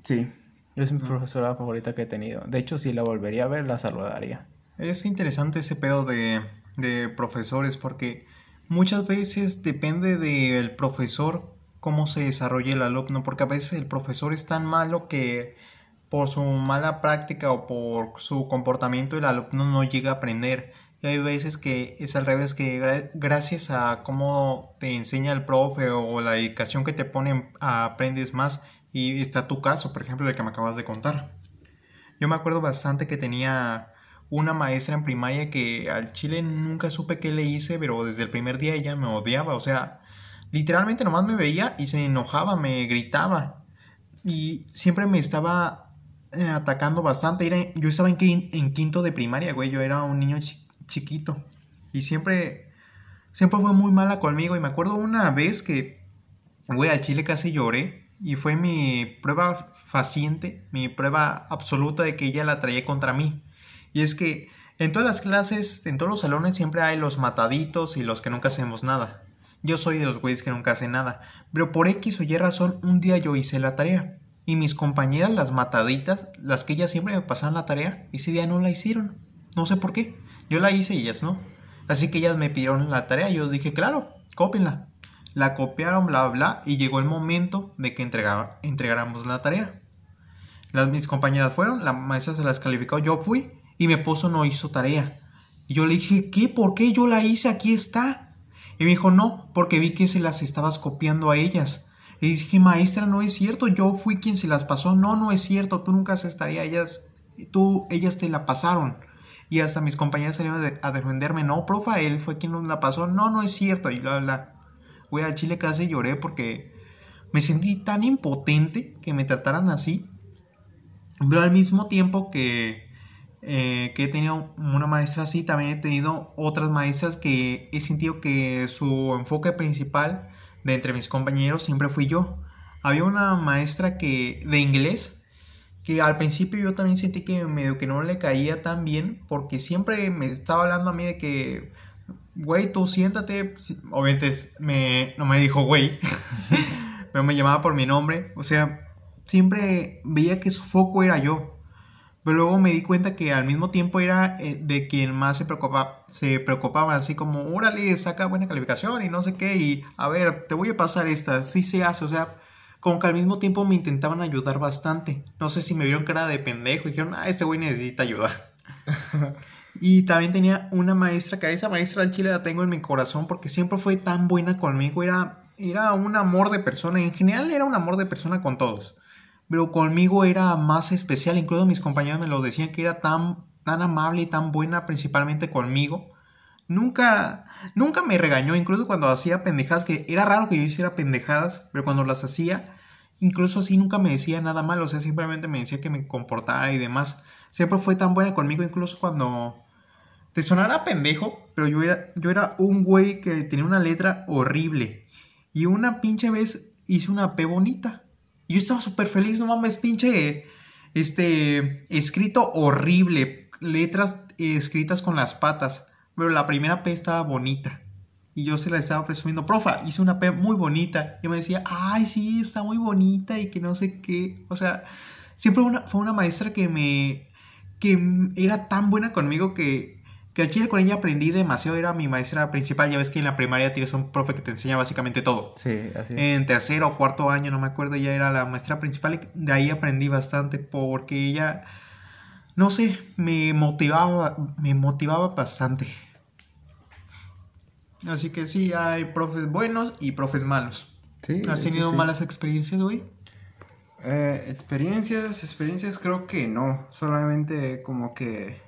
Sí, es mi profesora favorita que he tenido. De hecho, si la volvería a ver, la saludaría. Es interesante ese pedo de, de profesores porque muchas veces depende del profesor cómo se desarrolla el alumno, porque a veces el profesor es tan malo que por su mala práctica o por su comportamiento el alumno no llega a aprender. Y hay veces que es al revés, que gracias a cómo te enseña el profe o la dedicación que te ponen, aprendes más. Y está tu caso, por ejemplo, el que me acabas de contar. Yo me acuerdo bastante que tenía una maestra en primaria que al chile nunca supe qué le hice, pero desde el primer día ella me odiaba. O sea, literalmente nomás me veía y se enojaba, me gritaba. Y siempre me estaba eh, atacando bastante. yo estaba en, quinto de primaria, güey. Yo era un niño chiquito. Y siempre, siempre fue muy mala conmigo. Y me acuerdo una vez que, güey, al chile casi lloré. Y fue mi prueba faciente, mi prueba absoluta de que ella la traía contra mí. Y es que en todas las clases, en todos los salones siempre hay los mataditos y los que nunca hacemos nada. Yo soy de los güeyes que nunca hacen nada. Pero por X o Y razón, un día yo hice la tarea. Y mis compañeras, las mataditas, las que ellas siempre me pasaban la tarea, ese día no la hicieron. No sé por qué. Yo la hice y ellas no. Así que ellas me pidieron la tarea. Yo dije, claro, cópienla. La copiaron, bla, bla, y llegó el momento de que entregáramos la tarea. Las, mis compañeras fueron, la maestra se las calificó, yo fui y me puso no hizo tarea. Y yo le dije, ¿qué? ¿Por qué yo la hice? Aquí está. Y me dijo, no, porque vi que se las estabas copiando a ellas. Y dije, maestra, no es cierto, yo fui quien se las pasó. No, no es cierto, tú nunca haces tarea, ellas, tú, ellas te la pasaron. Y hasta mis compañeras salieron a defenderme. No, profa, él fue quien nos la pasó. No, no es cierto. Y bla, bla. Güey, a Chile casi lloré porque me sentí tan impotente que me trataran así. Pero al mismo tiempo que, eh, que he tenido una maestra así, también he tenido otras maestras que he sentido que su enfoque principal de entre mis compañeros siempre fui yo. Había una maestra que de inglés que al principio yo también sentí que medio que no le caía tan bien, porque siempre me estaba hablando a mí de que, güey, tú siéntate, obviamente me, no me dijo güey, pero me llamaba por mi nombre, o sea, siempre veía que su foco era yo, Pero luego me di cuenta que al mismo tiempo era eh, de quien más se preocupaba, se preocupaba así como, órale, saca buena calificación y no sé qué, y a ver, te voy a pasar esta, sí se hace, o sea, como que al mismo tiempo me intentaban ayudar bastante. No sé si me vieron cara de pendejo y dijeron, ah, este güey necesita ayuda. y también tenía una maestra, que a esa maestra del Chile la tengo en mi corazón porque siempre fue tan buena conmigo, era, era un amor de persona, en general era un amor de persona con todos pero conmigo era más especial, incluso mis compañeros me lo decían que era tan, tan amable y tan buena principalmente conmigo. Nunca, nunca me regañó, incluso cuando hacía pendejadas, que era raro que yo hiciera pendejadas, pero cuando las hacía, incluso así nunca me decía nada malo, o sea, simplemente me decía que me comportara y demás. Siempre fue tan buena conmigo, incluso cuando te sonara pendejo, pero yo era, yo era un güey que tenía una letra horrible. Y una pinche vez hice una P bonita. Y yo estaba súper feliz, no mames, pinche, este, escrito horrible, letras escritas con las patas, pero la primera P estaba bonita. Y yo se la estaba presumiendo, profa, hice una P muy bonita. Y me decía, ay, sí, está muy bonita y que no sé qué. O sea, siempre fue una maestra que me, que era tan buena conmigo que que al chile con ella aprendí demasiado, era mi maestra principal, ya ves que en la primaria tienes un profe que te enseña básicamente todo. Sí, así En tercero o cuarto año, no me acuerdo, ella era la maestra principal y de ahí aprendí bastante porque ella, no sé, me motivaba, me motivaba bastante. Así que sí, hay profes buenos y profes malos. Sí, ¿Has tenido malas experiencias, güey? Eh, experiencias, experiencias creo que no, solamente como que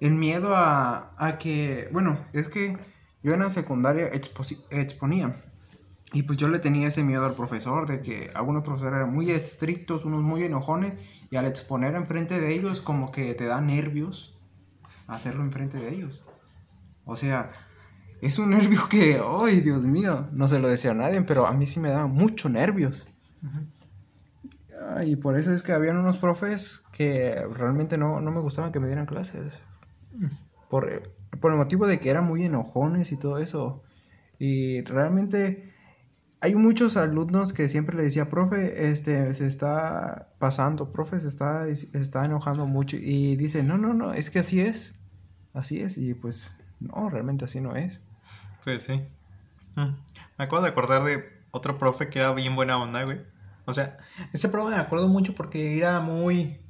el miedo a, a que, bueno, es que yo en la secundaria exponía. Y pues yo le tenía ese miedo al profesor, de que algunos profesores eran muy estrictos, unos muy enojones, y al exponer enfrente de ellos como que te da nervios hacerlo enfrente de ellos. O sea, es un nervio que, ¡ay, Dios mío! No se lo decía a nadie, pero a mí sí me daba mucho nervios. y por eso es que habían unos profes que realmente no, no me gustaban que me dieran clases. Por, el motivo de que eran muy enojones y todo eso. Y realmente hay muchos alumnos que siempre le decía, profe, este, se está pasando, profe, se está, está enojando mucho. Y dice, no, no, no, es que así es. Así es. Y pues, no, realmente así no es. Pues sí. Mm. Me acuerdo de acordar de otro profe que era bien buena onda, güey. O sea, ese profe me acuerdo mucho porque era muy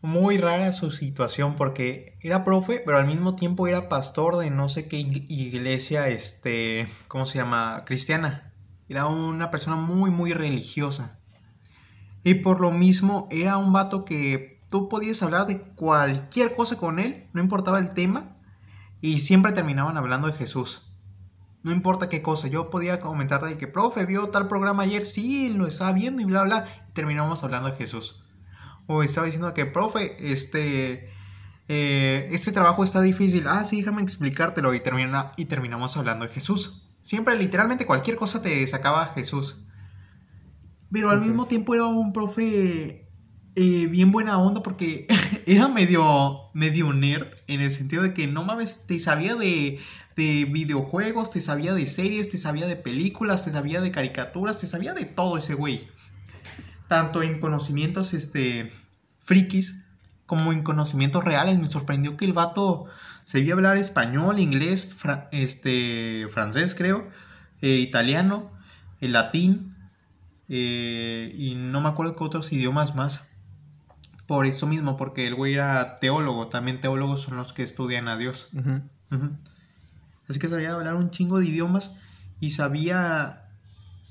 muy rara su situación porque era profe, pero al mismo tiempo era pastor de no sé qué iglesia, este, ¿cómo se llama? Cristiana. Era una persona muy, muy religiosa. Y por lo mismo era un vato que tú podías hablar de cualquier cosa con él, no importaba el tema, y siempre terminaban hablando de Jesús. No importa qué cosa, yo podía comentar de que, profe, vio tal programa ayer, sí, lo estaba viendo y bla, bla, y terminamos hablando de Jesús o estaba diciendo que, profe, este, eh, este trabajo está difícil. Ah, sí, déjame explicártelo. Y, termina, y terminamos hablando de Jesús. Siempre, literalmente, cualquier cosa te sacaba Jesús. Pero al mismo tiempo era un profe eh, bien buena onda porque era medio, medio nerd en el sentido de que no mames, te sabía de, de videojuegos, te sabía de series, te sabía de películas, te sabía de caricaturas, te sabía de todo ese güey tanto en conocimientos este, frikis como en conocimientos reales. Me sorprendió que el vato se vio hablar español, inglés, este, francés creo, eh, italiano, el latín eh, y no me acuerdo qué otros idiomas más. Por eso mismo, porque el güey era teólogo, también teólogos son los que estudian a Dios. Así que sabía hablar un chingo de idiomas y sabía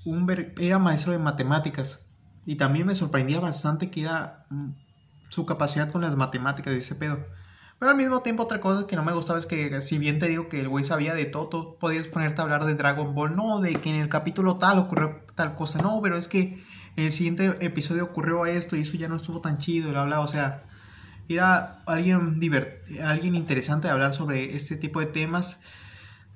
un era maestro de matemáticas. Y también me sorprendía bastante que era mm, su capacidad con las matemáticas de ese pedo. Pero al mismo tiempo otra cosa que no me gustaba es que si bien te digo que el güey sabía de todo, tú podías ponerte a hablar de Dragon Ball, no, de que en el capítulo tal ocurrió tal cosa, no, pero es que en el siguiente episodio ocurrió esto y eso ya no estuvo tan chido, bla, bla, o sea, era alguien, alguien interesante de hablar sobre este tipo de temas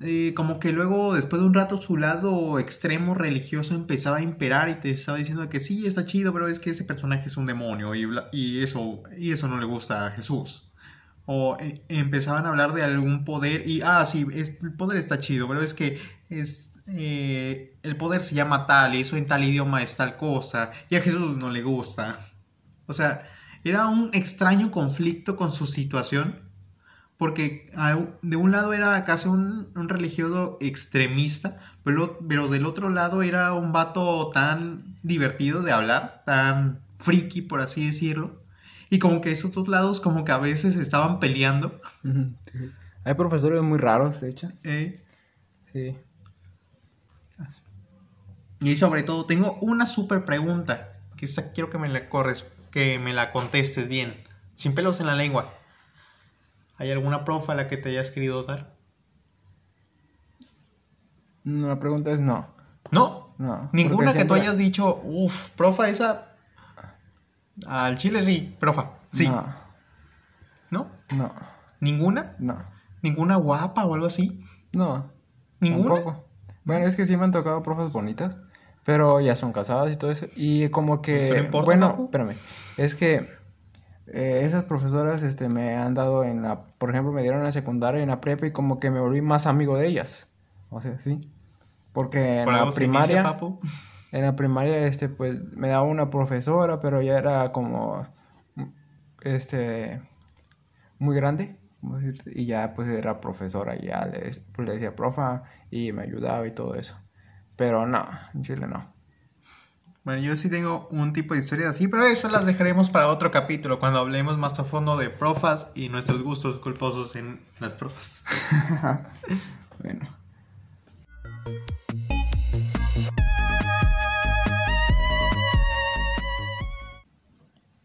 eh, como que luego, después de un rato, su lado extremo religioso empezaba a imperar y te estaba diciendo que sí, está chido, pero es que ese personaje es un demonio y, y eso, y eso no le gusta a Jesús. O eh, empezaban a hablar de algún poder y, ah, sí, el poder está chido, pero es que es, eh, el poder se llama tal y eso en tal idioma es tal cosa y a Jesús no le gusta. O sea, era un extraño conflicto con su situación. Porque de un lado era casi un, religioso extremista, pero, pero del otro lado era un vato tan divertido de hablar, tan friki, por así decirlo. Y como que esos dos lados como que a veces estaban peleando. Hay profesores muy raros, de hecho. Eh. Sí. Y sobre todo, tengo una súper pregunta. Que esta quiero que me la corres, que me la contestes bien. Sin pelos en la lengua. ¿Hay alguna profa a la que te hayas querido dar? No, la pregunta es no. ¿No? No. Ninguna que tú hayas dicho, uff, profa, esa. Al chile sí, profa. Sí. No. ¿No? No. ¿Ninguna? No. ¿Ninguna guapa o algo así? No. ¿Ninguna? Tampoco. Bueno, es que sí me han tocado profas bonitas. Pero ya son casadas y todo eso. Y como que. bueno, espérame. Es que eh, esas profesoras este, me han dado en la. Por ejemplo, me dieron en la secundaria y en la prepa y como que me volví más amigo de ellas. O sea, sí. Porque en la primaria. en la primaria, este, pues me daba una profesora, pero ya era como. Este. Muy grande. Y ya pues era profesora, y ya le, pues, le decía profa y me ayudaba y todo eso. Pero no, en Chile no. Bueno, yo sí tengo un tipo de historias así, pero esas las dejaremos para otro capítulo, cuando hablemos más a fondo de profas y nuestros gustos culposos en las profas. bueno.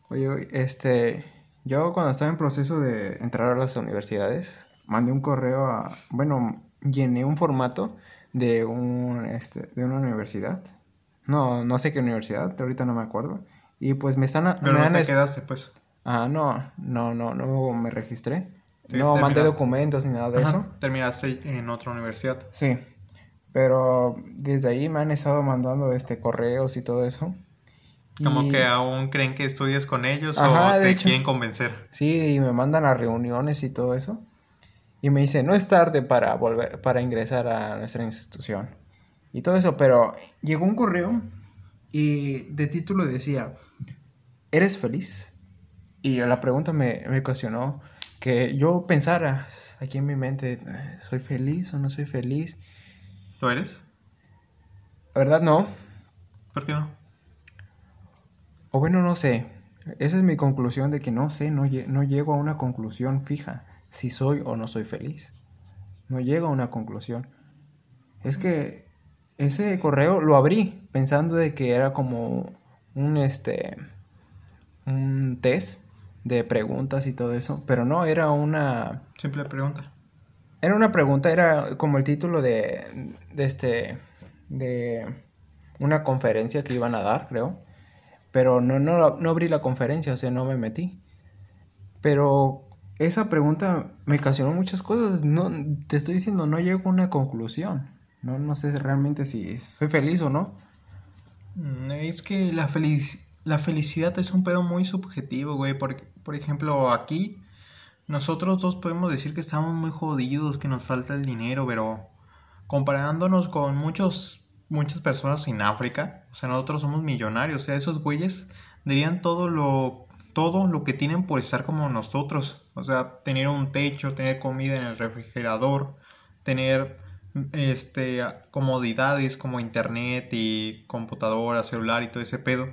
Oye, este, yo cuando estaba en proceso de entrar a las universidades, mandé un correo a, bueno, llené un formato de, un, este, de una universidad. No, no sé qué universidad, ahorita no me acuerdo. Y pues me están... Pero no te quedaste, pues. Ah, no, no, no, no me registré. no mandé documentos ni nada de eso. Terminaste en otra universidad. Sí. Pero desde ahí me han estado mandando este correos y todo eso. Como que aún creen que estudias con ellos o te quieren convencer. Sí, y me mandan a reuniones y todo eso. Y me dice, no es tarde para volver, para ingresar a nuestra institución. Y todo eso, pero llegó un correo y de título decía, ¿eres feliz? Y la pregunta me, me ocasionó que yo pensara aquí en mi mente, ¿soy feliz o no soy feliz? ¿Lo eres? La verdad no. ¿Por qué no? O bueno, no sé. Esa es mi conclusión de que no sé, no, no llego a una conclusión fija si soy o no soy feliz. No llego a una conclusión. Es que ese correo lo abrí pensando de que era como un este un test de preguntas y todo eso, pero no era una simple pregunta. Era una pregunta, era como el título de, de este de una conferencia que iban a dar, creo. Pero no, no, no abrí la conferencia, o sea, no me metí. Pero esa pregunta me ocasionó muchas cosas. No, te estoy diciendo, no llego a una conclusión. No, no sé realmente si soy feliz o no. Mm, es que la, la felicidad es un pedo muy subjetivo, güey. Porque, por ejemplo, aquí nosotros dos podemos decir que estamos muy jodidos, que nos falta el dinero, pero comparándonos con muchos, muchas personas en África, o sea, nosotros somos millonarios. O sea, esos güeyes dirían todo lo todo lo que tienen por estar como nosotros. O sea, tener un techo, tener comida en el refrigerador, tener este comodidades como internet y computadora, celular y todo ese pedo.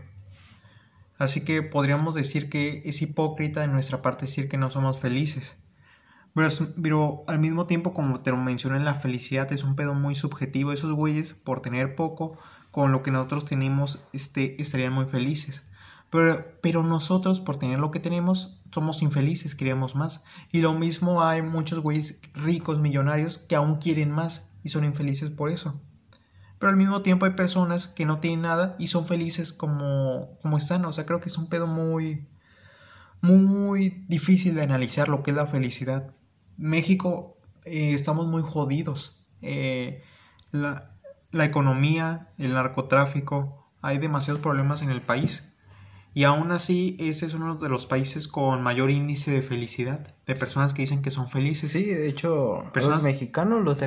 Así que podríamos decir que es hipócrita de nuestra parte decir que no somos felices. Pero, pero, al mismo tiempo, como te lo mencioné, la felicidad es un pedo muy subjetivo. Esos güeyes, por tener poco, con lo que nosotros tenemos, este, estarían muy felices. Pero, nosotros, por tener lo que tenemos, somos infelices, queremos más. Y lo mismo hay muchos güeyes ricos, millonarios, que aún quieren más y son infelices por eso. Pero al mismo tiempo hay personas que no tienen nada y son felices como, como están. O sea, creo que es un pedo muy, muy difícil de analizar lo que es la felicidad. México eh, estamos muy jodidos. Eh, la economía, el narcotráfico, hay demasiados problemas en el país Y aún así, ese es uno de los países con mayor índice de felicidad, de personas que dicen que son felices. Sí, de hecho, Personas- los mexicanos los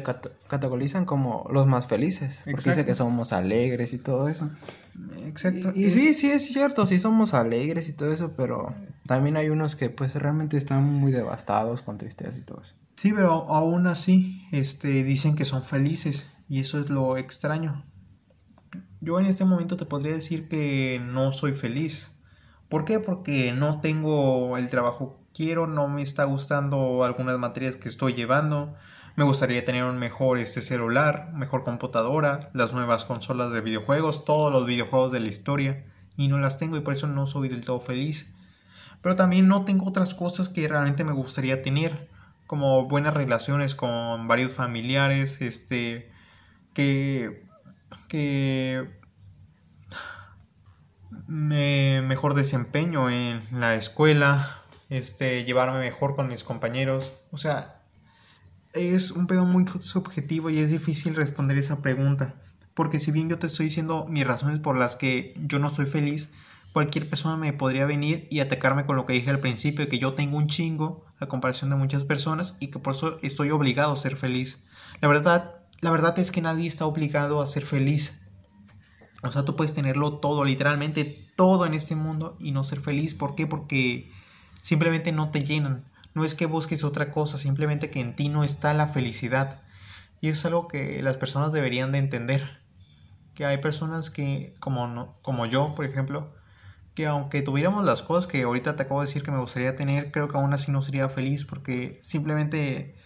categorizan como los más felices. Porque dice Exacto. que somos alegres y todo eso. Exacto. Y, y es- sí, sí, es cierto, sí somos alegres y todo eso, pero también hay unos que pues realmente están muy devastados con tristeza y todo eso. Sí, pero aún así, este, dicen que son felices y eso es lo extraño. Yo en este momento te podría decir que no soy feliz. ¿Por qué? Porque no tengo el trabajo que quiero, no me está gustando algunas materias que estoy llevando. Me gustaría tener un mejor este celular, mejor computadora, las nuevas consolas de videojuegos, todos los videojuegos de la historia y no las tengo y por eso no soy del todo feliz. Pero también no tengo otras cosas que realmente me gustaría tener, como buenas relaciones con varios familiares, este, que, que me mejor desempeño en la escuela, este, llevarme mejor con mis compañeros, o sea, es un pedo muy subjetivo y es difícil responder esa pregunta, porque si bien yo te estoy diciendo mis razones por las que yo no soy feliz, cualquier persona me podría venir y atacarme con lo que dije al principio, que yo tengo un chingo a comparación de muchas personas y que por eso estoy obligado a ser feliz. La verdad, la verdad es que nadie está obligado a ser feliz. O sea, tú puedes tenerlo todo, literalmente todo en este mundo y no ser feliz. ¿Por qué? Porque simplemente no te llenan. No es que busques otra cosa, simplemente que en ti no está la felicidad. Y es algo que las personas deberían de entender. Que hay personas que, como, no, como yo, por ejemplo, que aunque tuviéramos las cosas que ahorita te acabo de decir que me gustaría tener, creo que aún así no sería feliz porque simplemente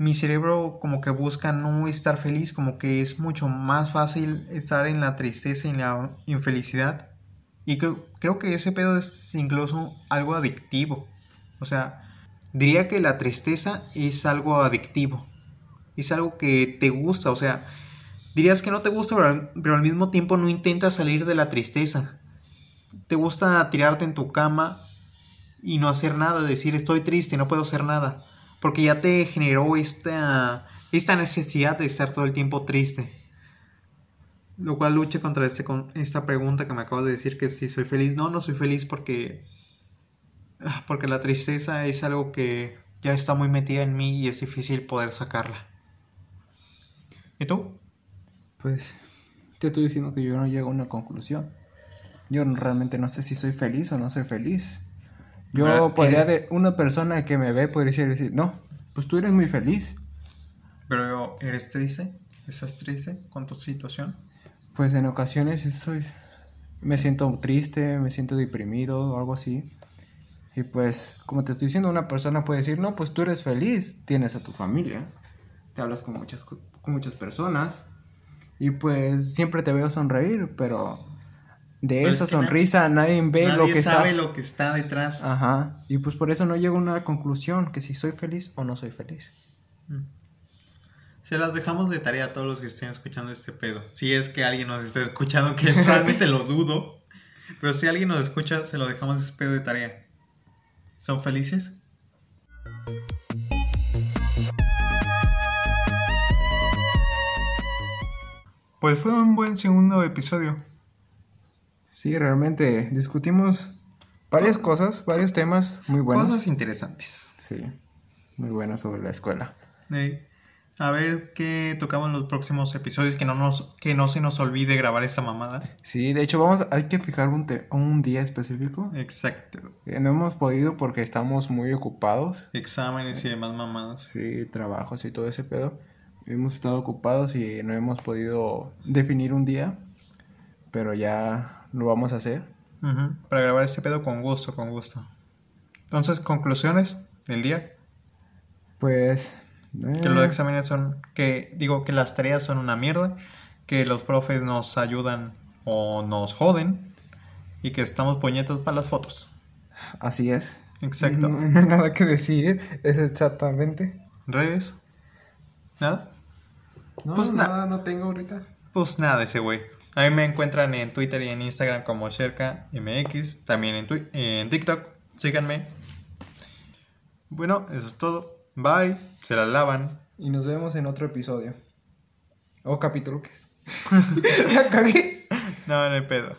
mi cerebro como que busca no estar feliz, como que es mucho más fácil estar en la tristeza y en la infelicidad. Y creo, que ese pedo es incluso algo adictivo. O sea, diría que la tristeza es algo adictivo. Es algo que te gusta, o sea, dirías que no te gusta, pero pero al mismo tiempo no intentas salir de la tristeza. Te gusta tirarte en tu cama y no hacer nada, decir estoy triste, no puedo hacer nada. Porque ya te generó esta, esta necesidad de estar todo el tiempo triste. Lo cual lucha contra este, con esta pregunta que me acabas de decir que si soy feliz. No, no soy feliz porque... Porque la tristeza es algo que ya está muy metida en mí y es difícil poder sacarla. ¿Y tú? Pues te estoy diciendo que yo no llego a una conclusión. Yo realmente no sé si soy feliz o no soy feliz. Yo podría eh, de una persona que me ve podría decir, no, pues tú eres muy feliz. Pero ¿eres triste? ¿Estás triste con tu situación? Pues en ocasiones soy, me siento triste, me siento deprimido o algo así. Y pues, como te estoy diciendo, una persona puede decir, no, pues tú eres feliz, tienes a tu familia, te hablas con muchas, co- con muchas personas y pues siempre te veo sonreír, pero de Pero esa es que na- sonrisa nadie ve lo Nadie que sabe está. lo que está detrás. Ajá, y pues por eso no llego a una conclusión, que si soy feliz o no soy feliz. Mm. Se las dejamos de tarea a todos los que estén escuchando este pedo. Si es que alguien nos está escuchando, que realmente lo dudo. Pero si alguien nos escucha, se lo dejamos ese pedo de tarea. ¿Son felices? Pues fue un buen segundo episodio. Sí, realmente discutimos varias cosas, varios temas muy buenos. Cosas interesantes. Sí, muy buenas sobre la escuela. Ey, A ver qué tocamos en los próximos episodios. Que no, nos, que no se nos olvide grabar esta mamada. Sí, de hecho vamos, hay que fijar un, te- un día específico. Exacto. Eh, No hemos podido porque estamos muy ocupados. Exámenes y demás mamadas. Sí, trabajos y todo ese pedo. Hemos estado ocupados y no hemos podido definir un día. Pero ya lo vamos a hacer. Para grabar este pedo con gusto, con gusto. Entonces, conclusiones del día. Pues... Que eh, los exámenes son, que digo que las tareas son una mierda, que los profes nos ayudan o nos joden y que estamos puñetas para las fotos. Así es. Exacto. No, no hay nada que decir. Es exactamente. ¿Redes? ¿Nada? No, Pues na- nada, no tengo ahorita. Pues nada, ese güey. A mí me encuentran en Twitter y en Instagram como SherkaMX, también en, en TikTok. Síganme. Bueno, eso es todo. Bye. Se la lavan. Y nos vemos en otro episodio. O capítulo que es. La cagué. No, no hay pedo.